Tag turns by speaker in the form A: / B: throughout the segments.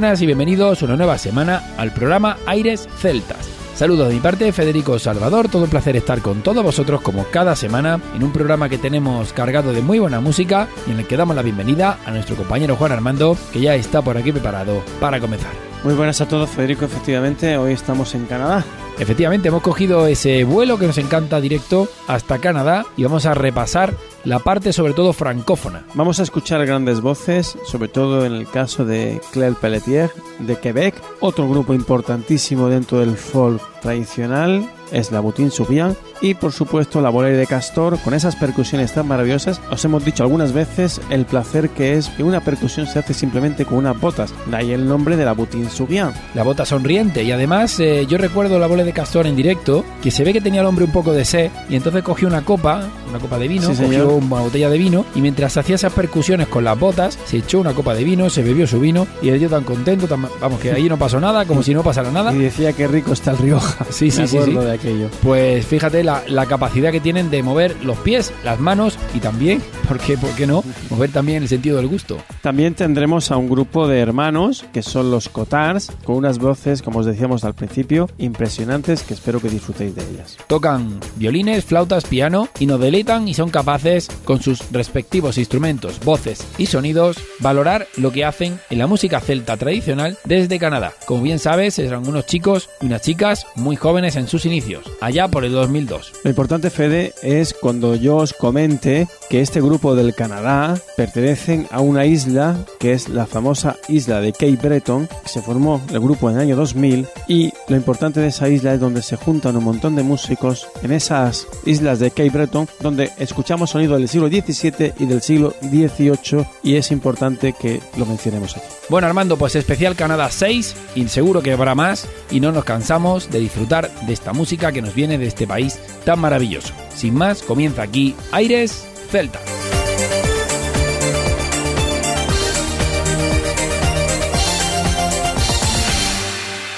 A: Buenas y bienvenidos una nueva semana al programa Aires Celtas. Saludos de mi parte, Federico Salvador, todo un placer estar con todos vosotros como cada semana en un programa que tenemos cargado de muy buena música y en el que damos la bienvenida a nuestro compañero Juan Armando, que ya está por aquí preparado para comenzar.
B: Muy buenas a todos, Federico, efectivamente, hoy estamos en Canadá.
A: Efectivamente, hemos cogido ese vuelo que nos encanta directo hasta Canadá y vamos a repasar la parte sobre todo francófona.
B: Vamos a escuchar grandes voces, sobre todo en el caso de Claire Pelletier de Quebec, otro grupo importantísimo dentro del folk tradicional es la Boutin Soubian y por supuesto la bolera de Castor con esas percusiones tan maravillosas. Os hemos dicho algunas veces el placer que es que una percusión se hace simplemente con unas botas, de ahí el nombre de la Boutin Soubian.
A: La bota sonriente y además eh, yo recuerdo la bolera de Castor en directo que se ve que tenía el hombre un poco de sed y entonces cogió una copa, una copa de vino,
B: Sí,
A: cogió una botella de vino y mientras hacía esas percusiones con las botas se echó una copa de vino, se bebió su vino y el tío tan contento, tan- vamos que ahí no pasó nada, como si no pasara nada.
B: Y decía que rico está el Rioja.
A: Sí, sí, sí, sí.
B: de aquello.
A: Pues fíjate la, la capacidad que tienen de mover los pies, las manos y también, ¿por qué, por qué no? Mover también el sentido del gusto.
B: También tendremos a un grupo de hermanos que son los Cotars, con unas voces, como os decíamos al principio, impresionantes que espero que disfrutéis de ellas.
A: Tocan violines, flautas, piano y nos deleitan y son capaces, con sus respectivos instrumentos, voces y sonidos, valorar lo que hacen en la música celta tradicional desde Canadá. Como bien sabes, eran unos chicos y unas chicas muy jóvenes en sus inicios, allá por el 2002.
B: Lo importante, Fede, es cuando yo os comente que este grupo del Canadá pertenecen a una isla que es la famosa isla de Cape Breton. que Se formó el grupo en el año 2000 y lo importante de esa isla es donde se juntan un montón de músicos en esas islas de Cape Breton donde escuchamos sonido del siglo XVII y del siglo XVIII y es importante que lo mencionemos aquí.
A: Bueno Armando, pues especial Canadá 6 y seguro que habrá más y no nos cansamos de disfrutar de esta música que nos viene de este país tan maravilloso. Sin más, comienza aquí Aires Celta.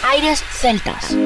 C: Aires celtas.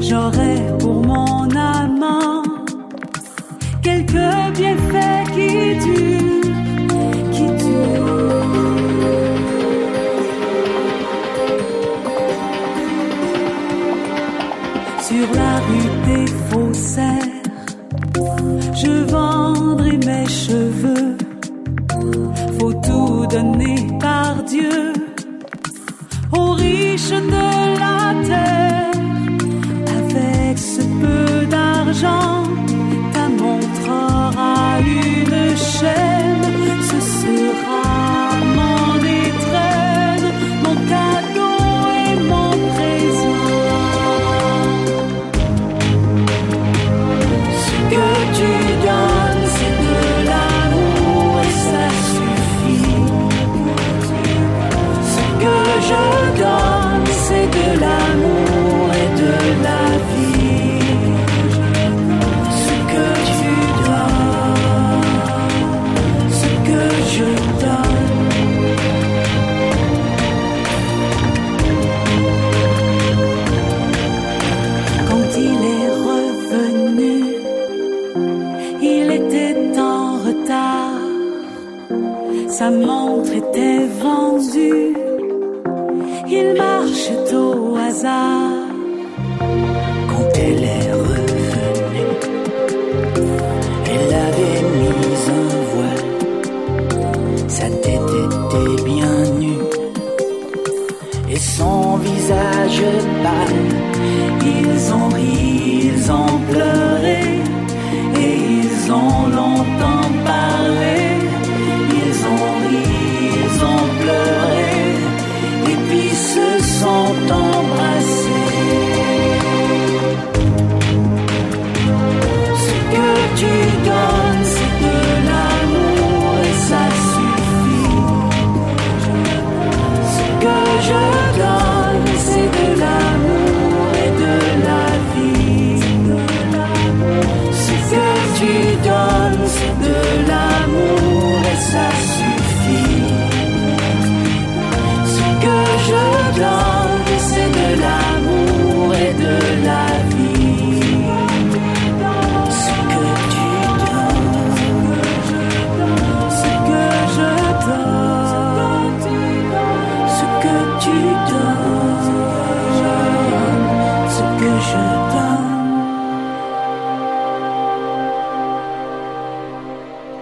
C: J'aurai pour mon amant quelques bienfaits qui durent,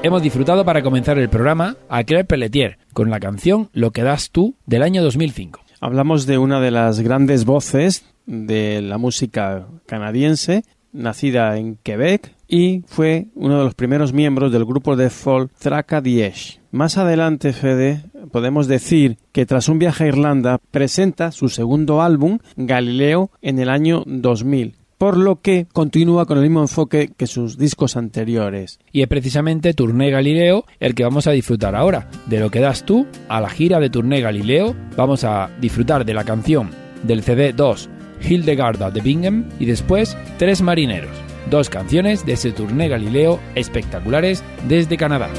D: Hemos disfrutado para comenzar el programa a Claire Pelletier con la canción Lo que das tú del año 2005.
B: Hablamos de una de las grandes voces de la música canadiense, nacida en Quebec y fue uno de los primeros miembros del grupo de folk Traca Diez. Más adelante, Fede, podemos decir que tras un viaje a Irlanda presenta su segundo álbum, Galileo, en el año 2000 por lo que continúa con el mismo enfoque que sus discos anteriores.
D: Y es precisamente Tourné Galileo el que vamos a disfrutar ahora. De lo que das tú a la gira de Tourné Galileo, vamos a disfrutar de la canción del CD 2, Hildegarda de Bingham, y después Tres Marineros, dos canciones de ese Tourné Galileo espectaculares desde Canadá.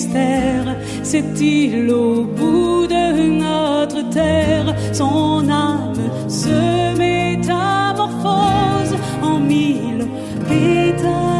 D: mystère. S'est-il au bout de notre terre Son âme se métamorphose en mille pétales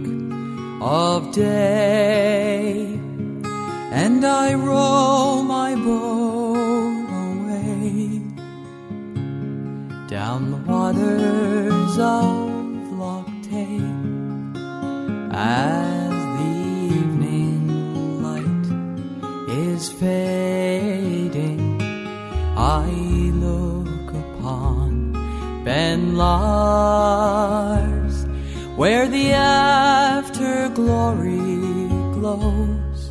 E: Of day and I row my boat away down the waters of Loch Tay. As the evening light is fading I look upon Ben Lars where the afterglory glows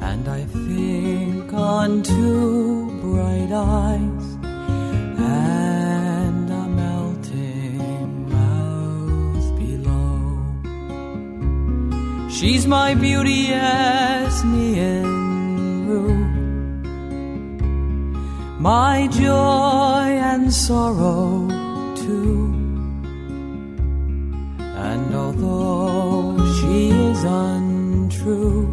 E: and I think on two bright eyes and a melting mouth below. She's my beauty as Rue, my joy and sorrow too. Untrue,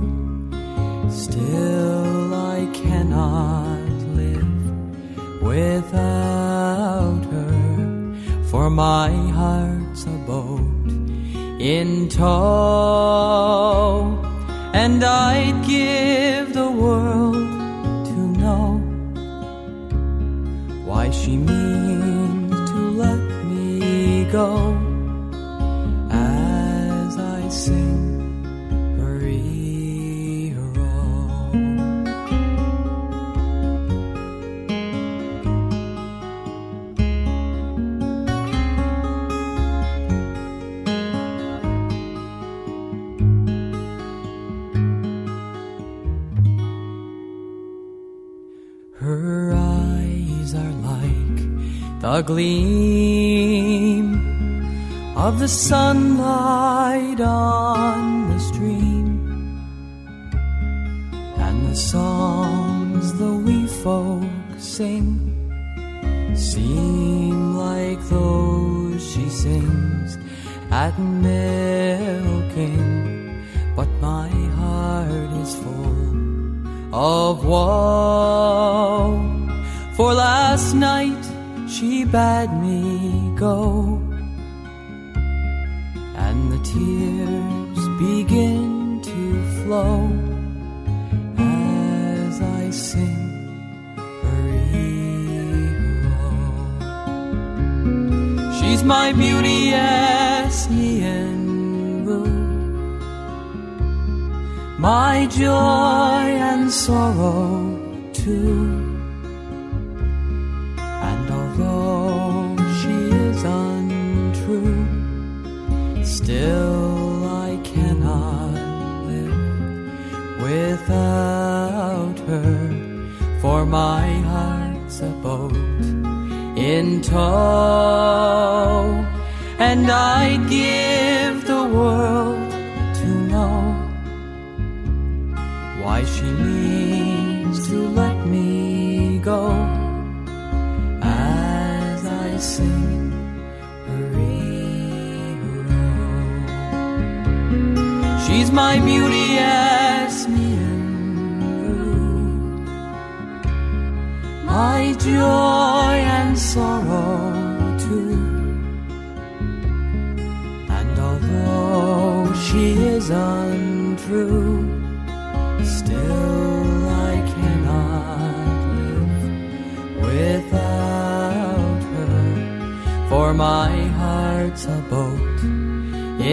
E: still I cannot live without her, for my heart's a boat in tow, and I'd give the world to know why she means to let me go the gleam of the sunlight on the stream, and the songs the wee folk sing seem like those she sings at milking, but my heart is full of woe. For last night she bade me go, and the tears begin to flow as I sing her. She's my beauty, yes, my joy and sorrow too. my heart's a boat in tow, and I'd give the world to know why she means to let me go as I sing. her name, She's my beauty my joy and sorrow too. And although she is untrue, still I cannot live without her. For my heart's a boat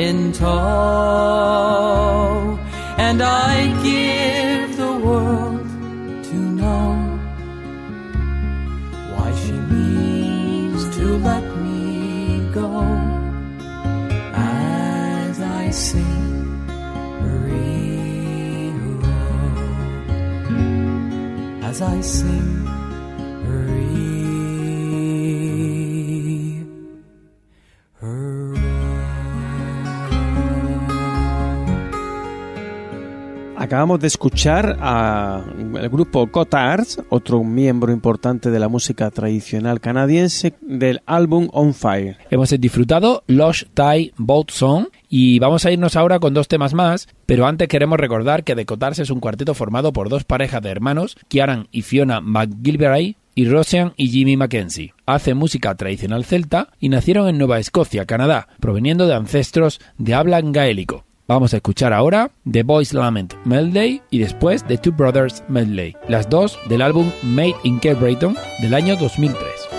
E: in tow, and I as I sing hurry,
B: Acabamos de escuchar al grupo Cotards, otro miembro importante de la música tradicional canadiense, del álbum On Fire.
A: Hemos disfrutado Lost Thai Boat Song y vamos a irnos ahora con dos temas más, pero antes queremos recordar que The Cotards es un cuarteto formado por dos parejas de hermanos, Kieran y Fiona McGilvray, y Rosian y Jimmy Mackenzie. Hacen música tradicional celta y nacieron en Nueva Escocia, Canadá, proveniendo de ancestros de habla gaélico. Vamos a escuchar ahora The Boys Lament Medley y después The Two Brothers Medley, las dos del álbum Made in Cape Breton del año 2003.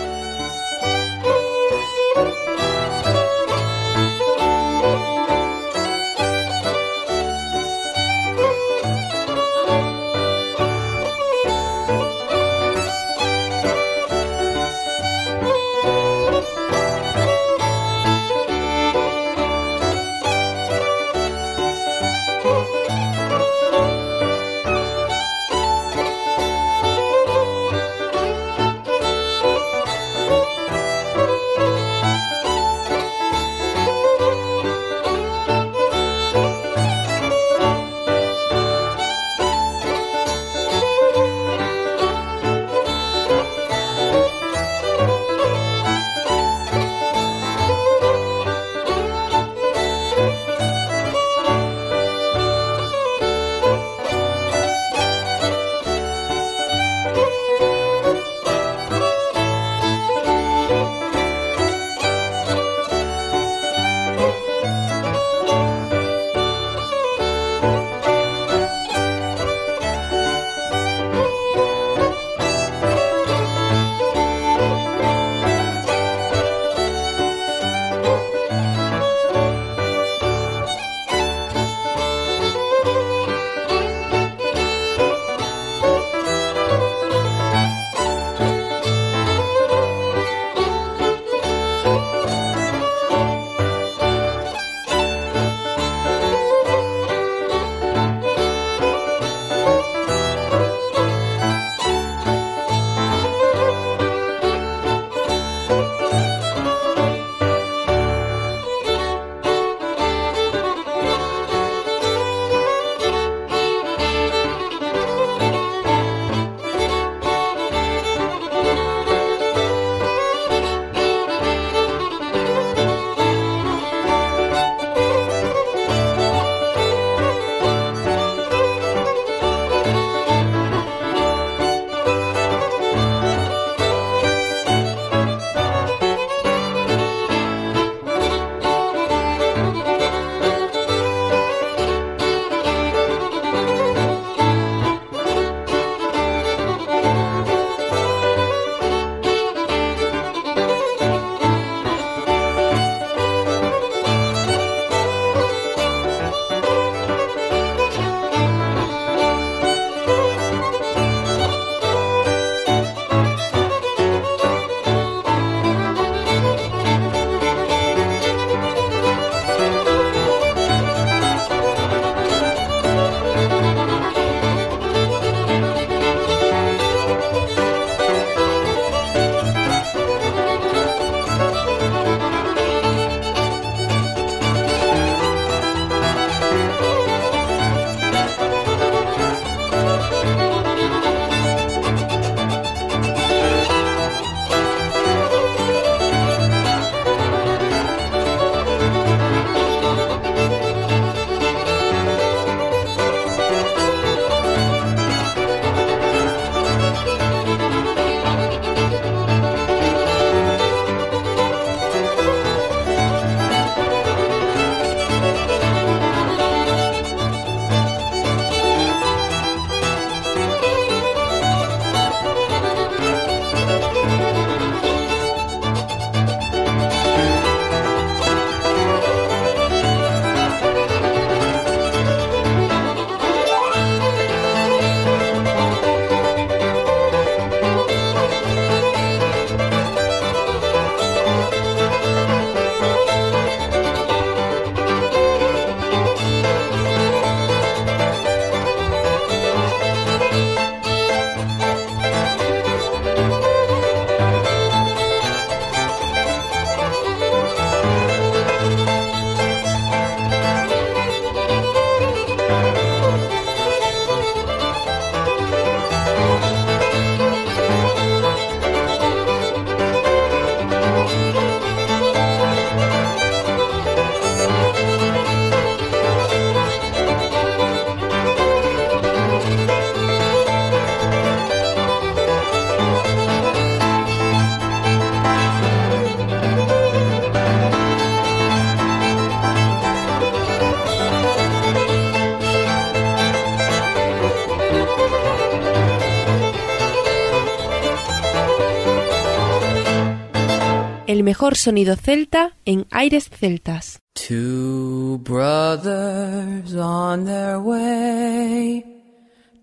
F: Mejor sonido celta en aires celtas.
E: Two brothers on their way.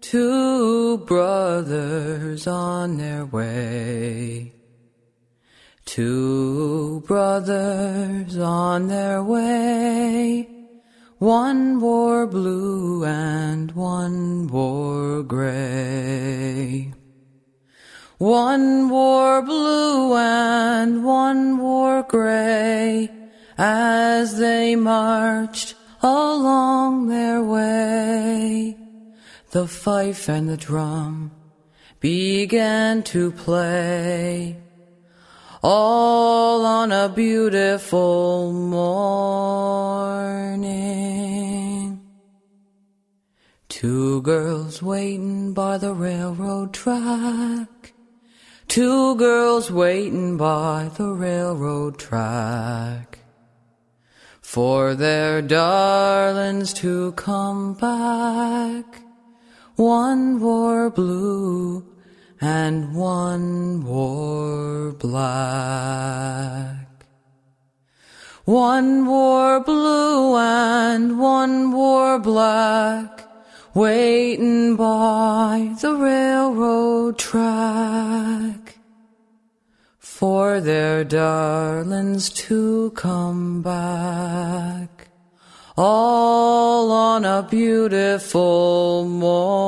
E: Two brothers on their way. Two brothers on their way. One wore blue and one wore gray. One wore blue and one wore gray as they marched along their way. The fife and the drum began to play all on a beautiful morning. Two girls waiting by the railroad track. Two girls waiting by the railroad track for their darlings to come back. One wore blue and one wore black. One wore blue and one wore black, waiting by the railroad track for their darlings to come back. All on a beautiful morning.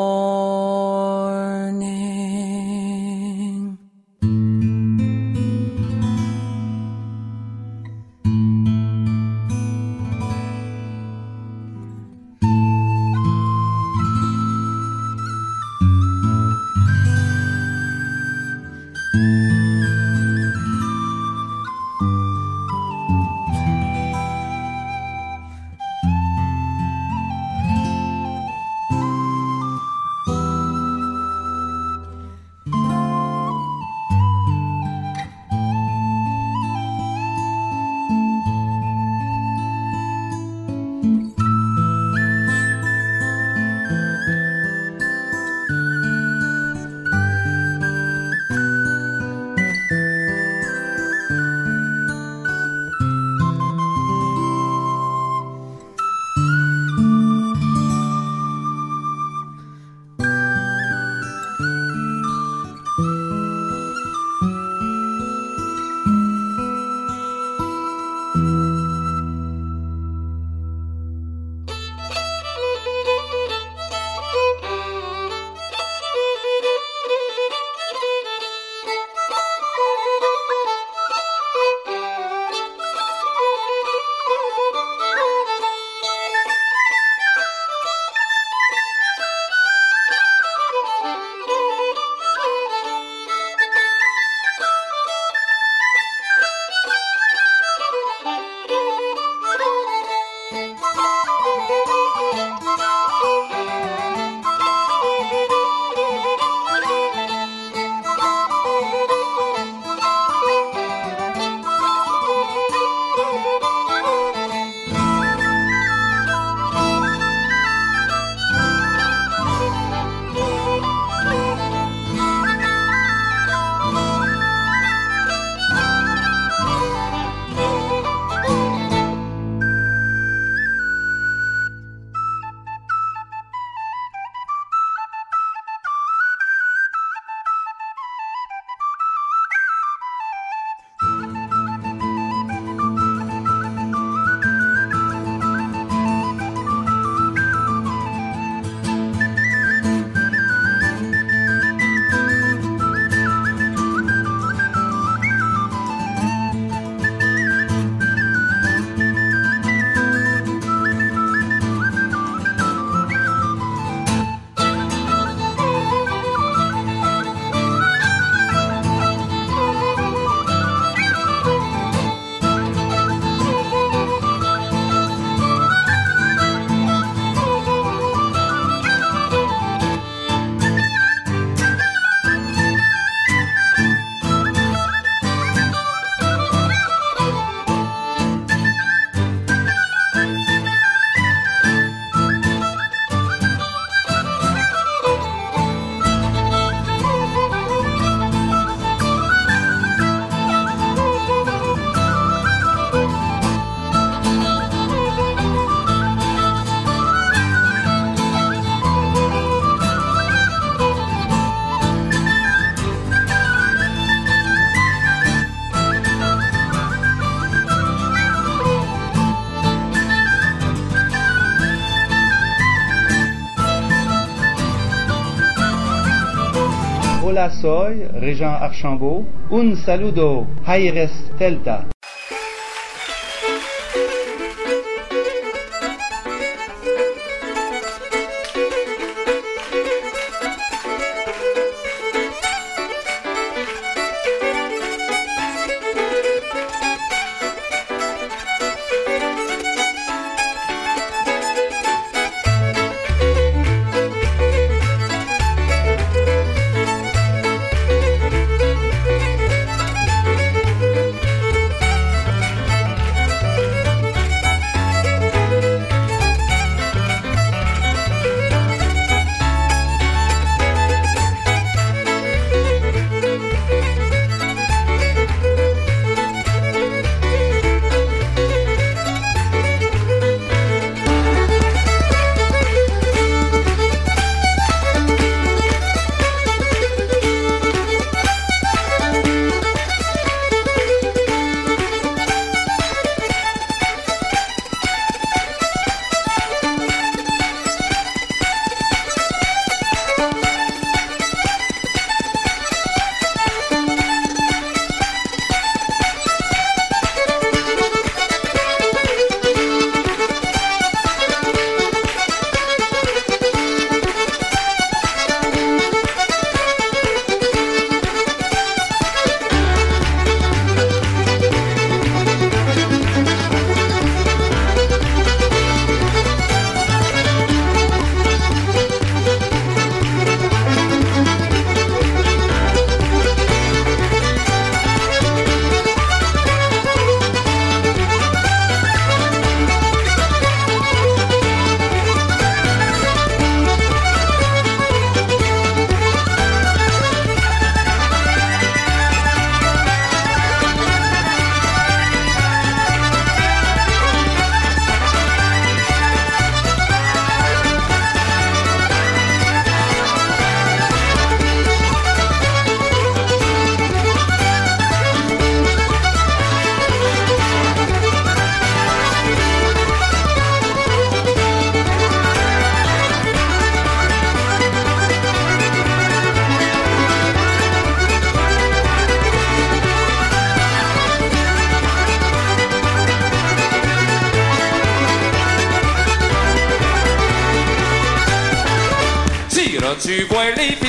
G: Massoy, Régent Archambault, Un saludo,
H: Jaires Telta.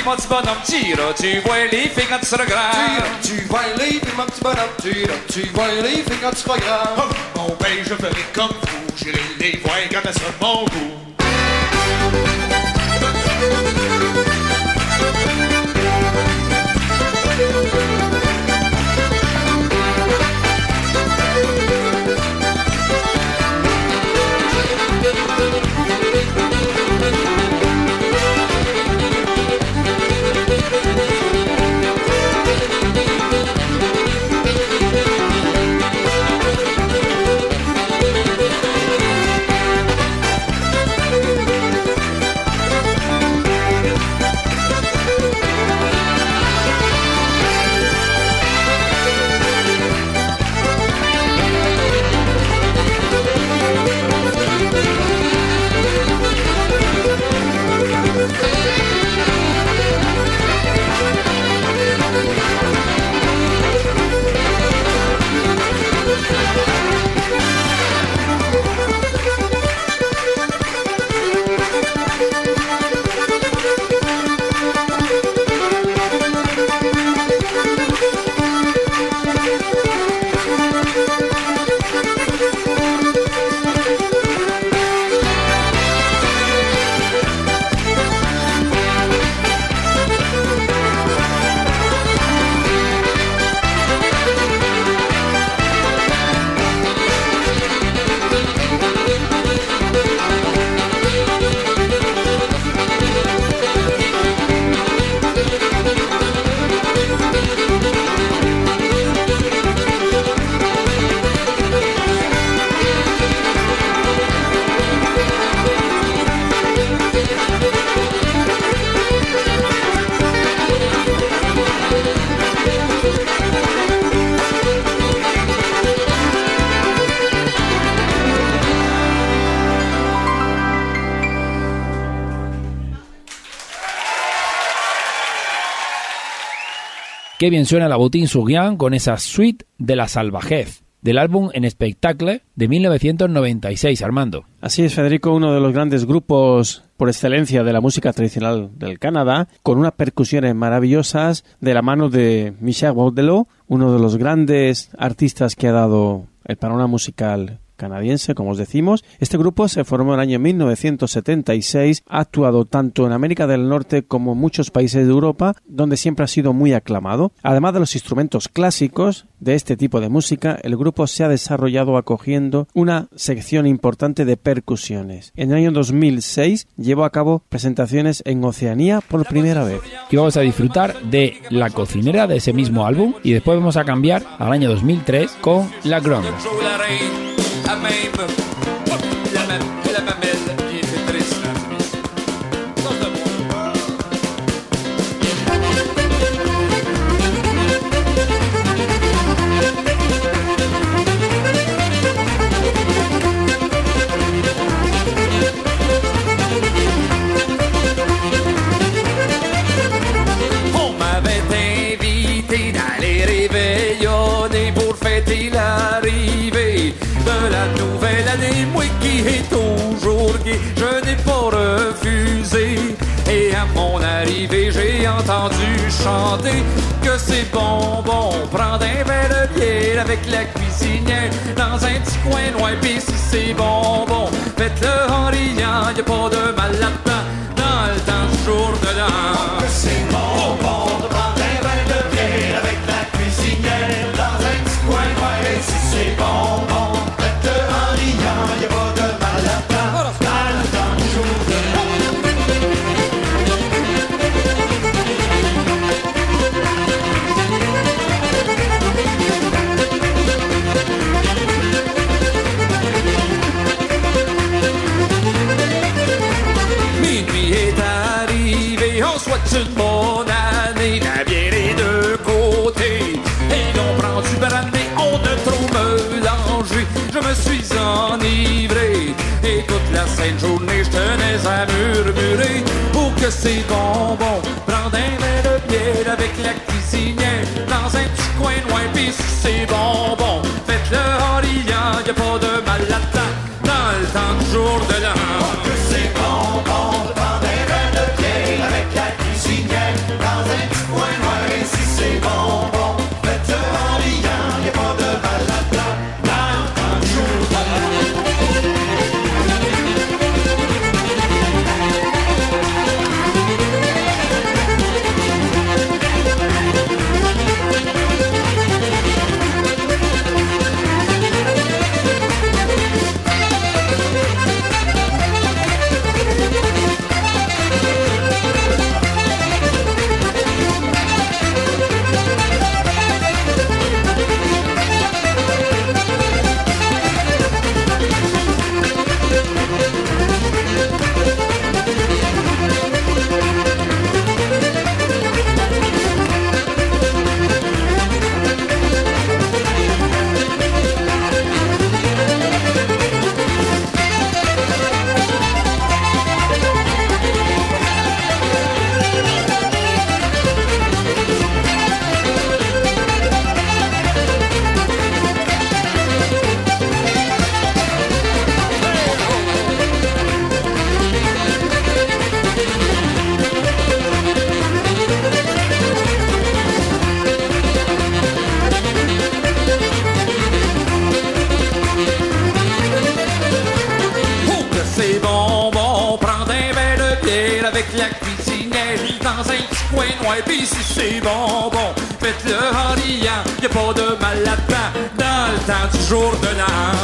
H: mats banam tira tu vois les fingers sur
I: le gras. Tira, tu vois les fingers sur le gras. Tu vois les fingers sur.
A: Qué bien suena la Boutin Souriant con esa suite de la salvajez del álbum En Spectacle de 1996, Armando.
B: Así es, Federico, uno de los grandes grupos por excelencia de la música tradicional del Canadá, con unas percusiones maravillosas de la mano de Michel Baudelot, uno de los grandes artistas que ha dado el panorama musical canadiense, como os decimos. Este grupo se formó en el año 1976, ha actuado tanto en América del Norte como en muchos países de Europa, donde siempre ha sido muy aclamado. Además de los instrumentos clásicos de este tipo de música, el grupo se ha desarrollado acogiendo una sección importante de percusiones. En el año 2006 llevó a cabo presentaciones en Oceanía por primera vez.
A: Y vamos a disfrutar de La cocinera de ese mismo álbum y después vamos a cambiar al año 2003 con La Grande.
H: I entendu chanter que c'est bon, bon, prendre un verre de bière avec la cuisinière dans un petit coin loin, pis si c'est bon, bon, faites-le en riant, jour de l'an.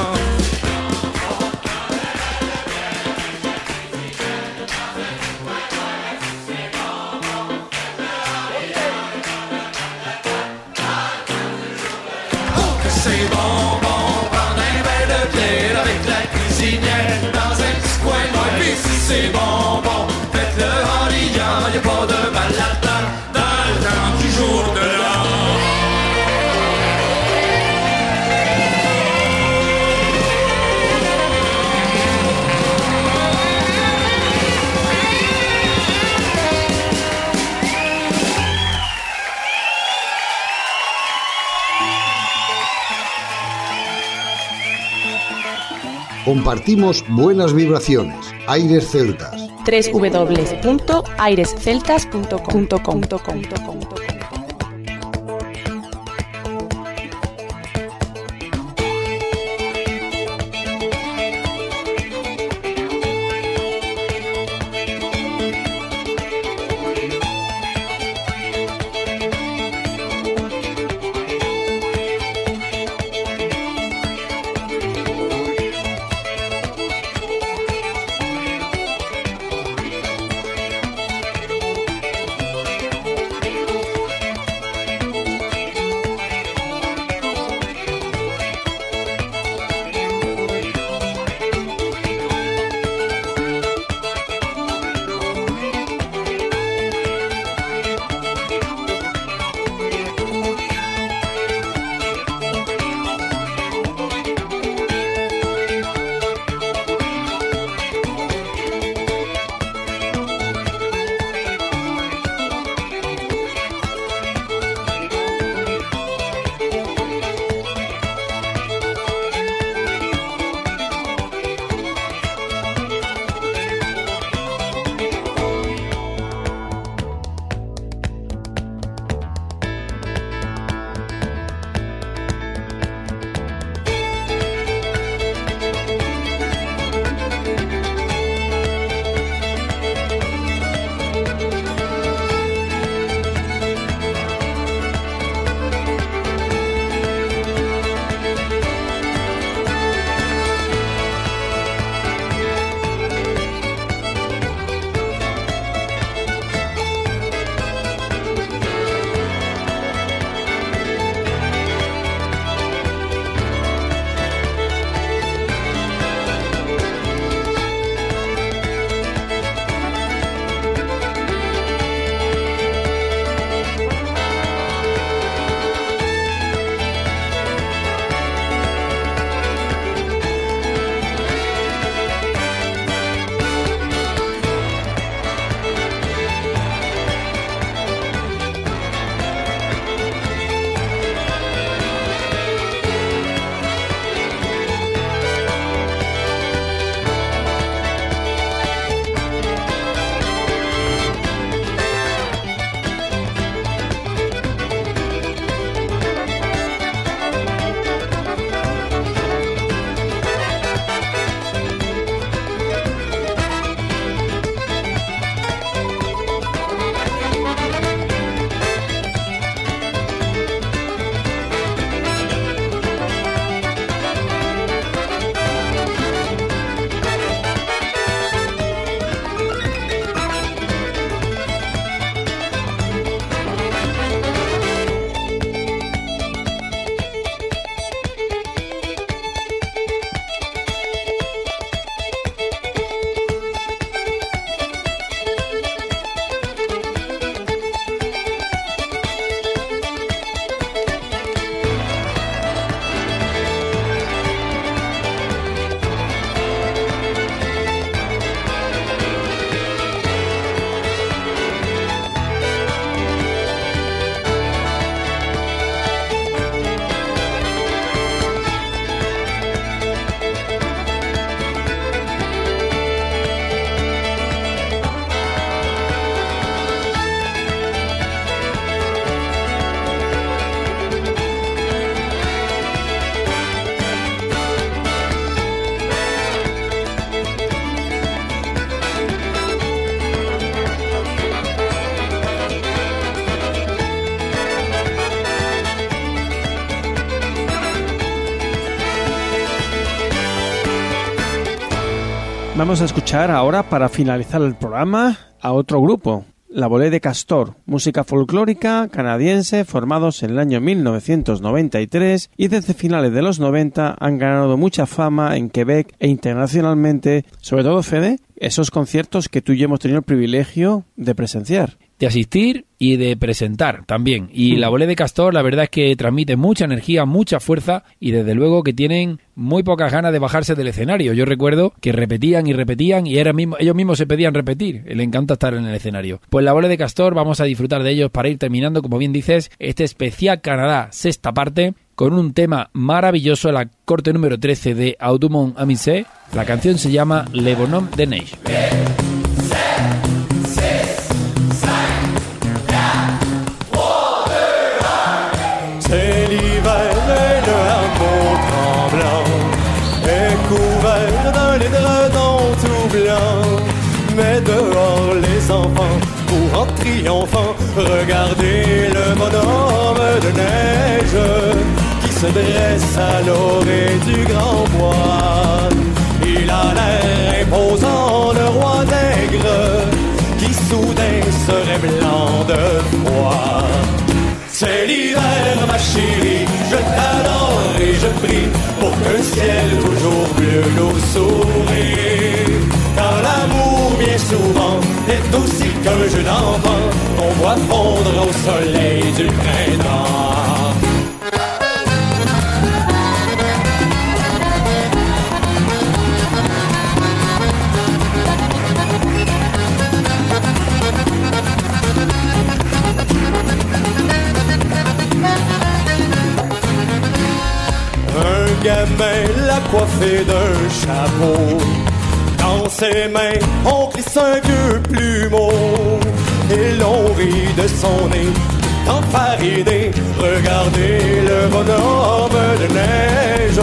J: Compartimos buenas vibraciones. Aires Celtas.
F: www.airesceltas.com.
B: Vamos a escuchar ahora, para finalizar el programa, a otro grupo, la Bolé de Castor, música folclórica canadiense formados en el año 1993 y desde finales de los 90 han ganado mucha fama en Quebec e internacionalmente, sobre todo Fede, esos conciertos que tú y yo hemos tenido el privilegio de presenciar.
A: De asistir y de presentar también. Y
B: Mm.
A: la Bolé de Castor, la verdad es que transmite mucha energía, mucha fuerza y desde luego que tienen muy pocas ganas de bajarse del escenario. Yo recuerdo que repetían y repetían y era mismo, ellos mismos se pedían repetir. Le encanta estar en el escenario. Pues la Bolé de Castor, vamos a disfrutar de ellos para ir terminando, como bien dices, este especial Canadá, sexta parte, con un tema maravilloso, la corte número 13 de Audumont Amisé. La canción se llama Le Bonhomme de Neige.
K: Regardez le bonhomme de neige qui se dresse à l'orée du grand bois. Il a l'air imposant, le roi nègre, qui soudain serait blanc de froid. C'est l'hiver, ma chérie, je t'adore et je prie pour qu'un ciel toujours bleu nous sourit. Car l'amour, bien souvent, est aussi qu'un jeu d'enfant qu'on voit fondre au soleil du printemps. Un gamin l'a coiffé d'un chapeau. Dans ses mains, on glisse un vieux plumeau. Et l'on rit de son nez, enfariné. Regardez le bonhomme de neige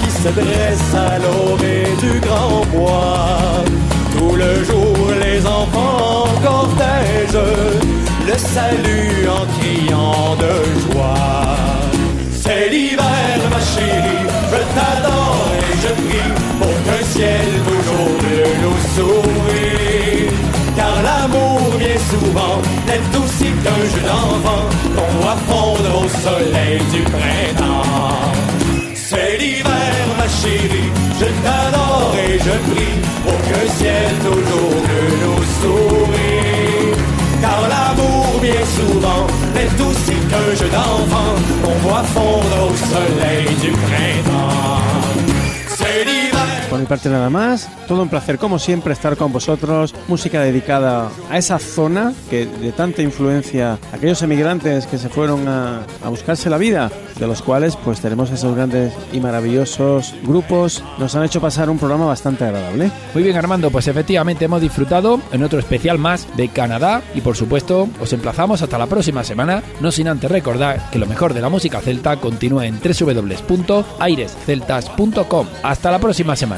K: qui se dresse à l'orée du grand bois. Tout le jour, les enfants en cortège le saluent en criant de joie. C'est l'hiver, ma chérie, je t'adore et je prie ciel toujours bleu nous sourit. Car l'amour, bien souvent, n'est aussi qu'un jeu d'enfant qu'on voit fondre au soleil du printemps. C'est l'hiver, ma chérie, je t'adore et je prie pour qu'un ciel toujours bleu nous sourit. Car l'amour, bien souvent, n'est aussi qu'un jeu d'enfant qu'on voit fondre au soleil du printemps.
B: Por mi parte nada más, todo un placer como siempre estar con vosotros, música dedicada a esa zona que de tanta influencia, aquellos emigrantes que se fueron a, a buscarse la vida, de los cuales pues tenemos esos grandes y maravillosos grupos, nos han hecho pasar un programa bastante agradable.
A: Muy bien Armando, pues efectivamente hemos disfrutado en otro especial más de Canadá y por supuesto os emplazamos hasta la próxima semana, no sin antes recordar que lo mejor de la música celta continúa en www.airesceltas.com. Hasta la próxima semana.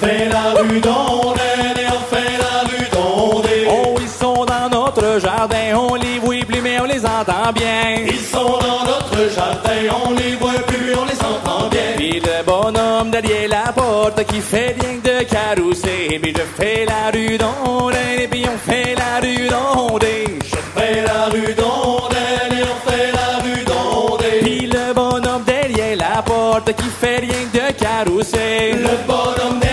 K: Je fais la rue d'Ondaine, et on fait la rue d'Ondaine. Oh, ils sont dans notre jardin, on les voit plus, mais on les entend bien. Ils sont dans notre jardin, on les voit plus, on les entend bien. Puis le bonhomme derrière la porte qui fait rien que de carousser. Puis je fais la rue d'Ondaine, et puis on fait la rue d'Ondaine. Je fais la rue d'Ondaine, et on fait la rue d'Ondaine. Puis le bonhomme derrière la porte qui fait rien de carousser. Le bonhomme derrière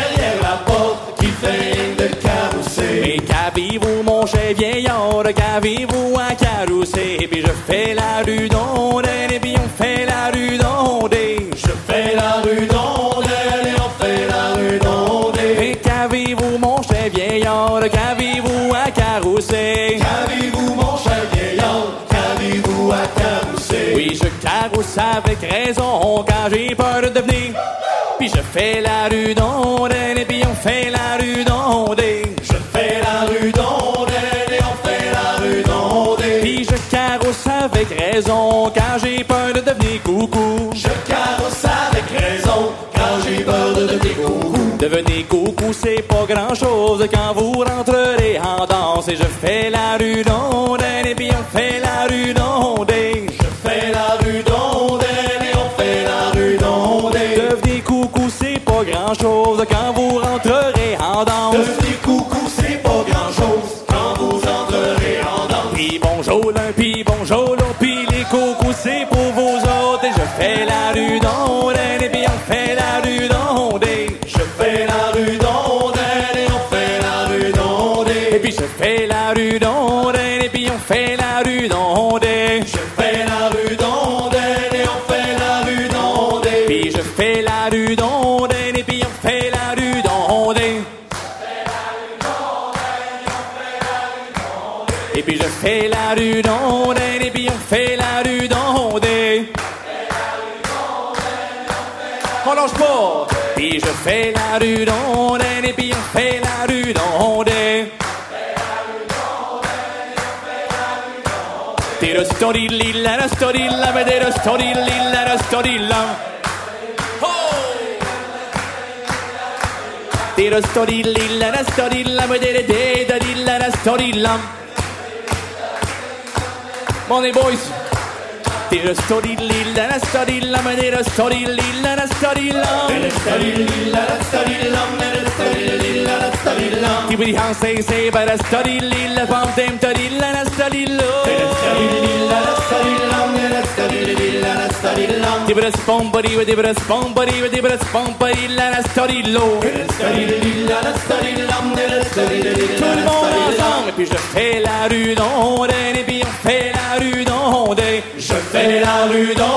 K: qu'avez-vous, mon cher vieillard, qu'avez-vous à carousser? Puis je fais la rue d'Ondaine, et puis on fait la rue d'Ondaine. Je fais la rue d'Ondaine, et on fait la rue d'Ondaine. Et qu'avez-vous, mon cher vieillard, qu'avez-vous à carousser? Qu'avez-vous, mon cher vieillard, qu'avez-vous à carousser? Oui, je carousse avec raison quand j'ai peur de venir. Puis je fais la rue d'Ondaine, et puis on fait la rue d'Ondaine. Avec raison quand j'ai peur de devenir coucou. Je carousse avec raison quand j'ai peur de devenir coucou. Devenir coucou, c'est pas grand chose quand vous rentrerez en danse. Et je fais la rue d'Ondaine, et puis on fait la rue d'Ondaine. Je fais la rue d'Ondaine, et on fait la rue d'Ondaine. Devenir coucou, c'est pas grand chose quand vous rentrerez en danse. Devenir coucou, c'est pas grand chose quand vous entrerez en danse. Puis bonjour 遇到 story lilla la
H: story la vedere story lilla la story la Dero story lilla la story la vedere de da lilla la story la Money boys. Deras står illa, deras står illa, men deras står illa, deras står illa. Deras står illa, deras står illa, men deras står illa, deras står illa. Gibbidi han säger sig, bara deras står illa, fan dem står illa, deras står illa. Deras står illa, deras står illa, men deras står illa, deras står illa. Deras bombari, deras bombari, deras bombari, deras står illa. Deras står illa, deras står illa, men deras står illa, deras står illa. Tout le monde ensemble, puis je fais la rue
L: dans les 遇到。